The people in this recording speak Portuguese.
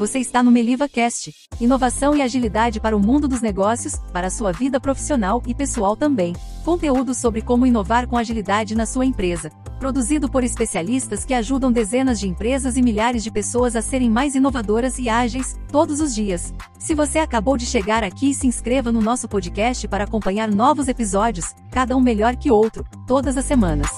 Você está no Meliva Cast. Inovação e agilidade para o mundo dos negócios, para a sua vida profissional e pessoal também. Conteúdo sobre como inovar com agilidade na sua empresa. Produzido por especialistas que ajudam dezenas de empresas e milhares de pessoas a serem mais inovadoras e ágeis, todos os dias. Se você acabou de chegar aqui, se inscreva no nosso podcast para acompanhar novos episódios, cada um melhor que outro, todas as semanas.